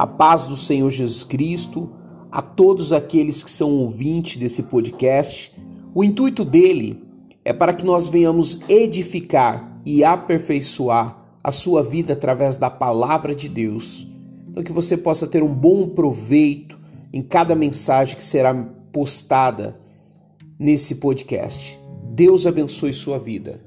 A paz do Senhor Jesus Cristo a todos aqueles que são ouvintes desse podcast. O intuito dele é para que nós venhamos edificar e aperfeiçoar a sua vida através da palavra de Deus. Então, que você possa ter um bom proveito em cada mensagem que será postada nesse podcast. Deus abençoe sua vida.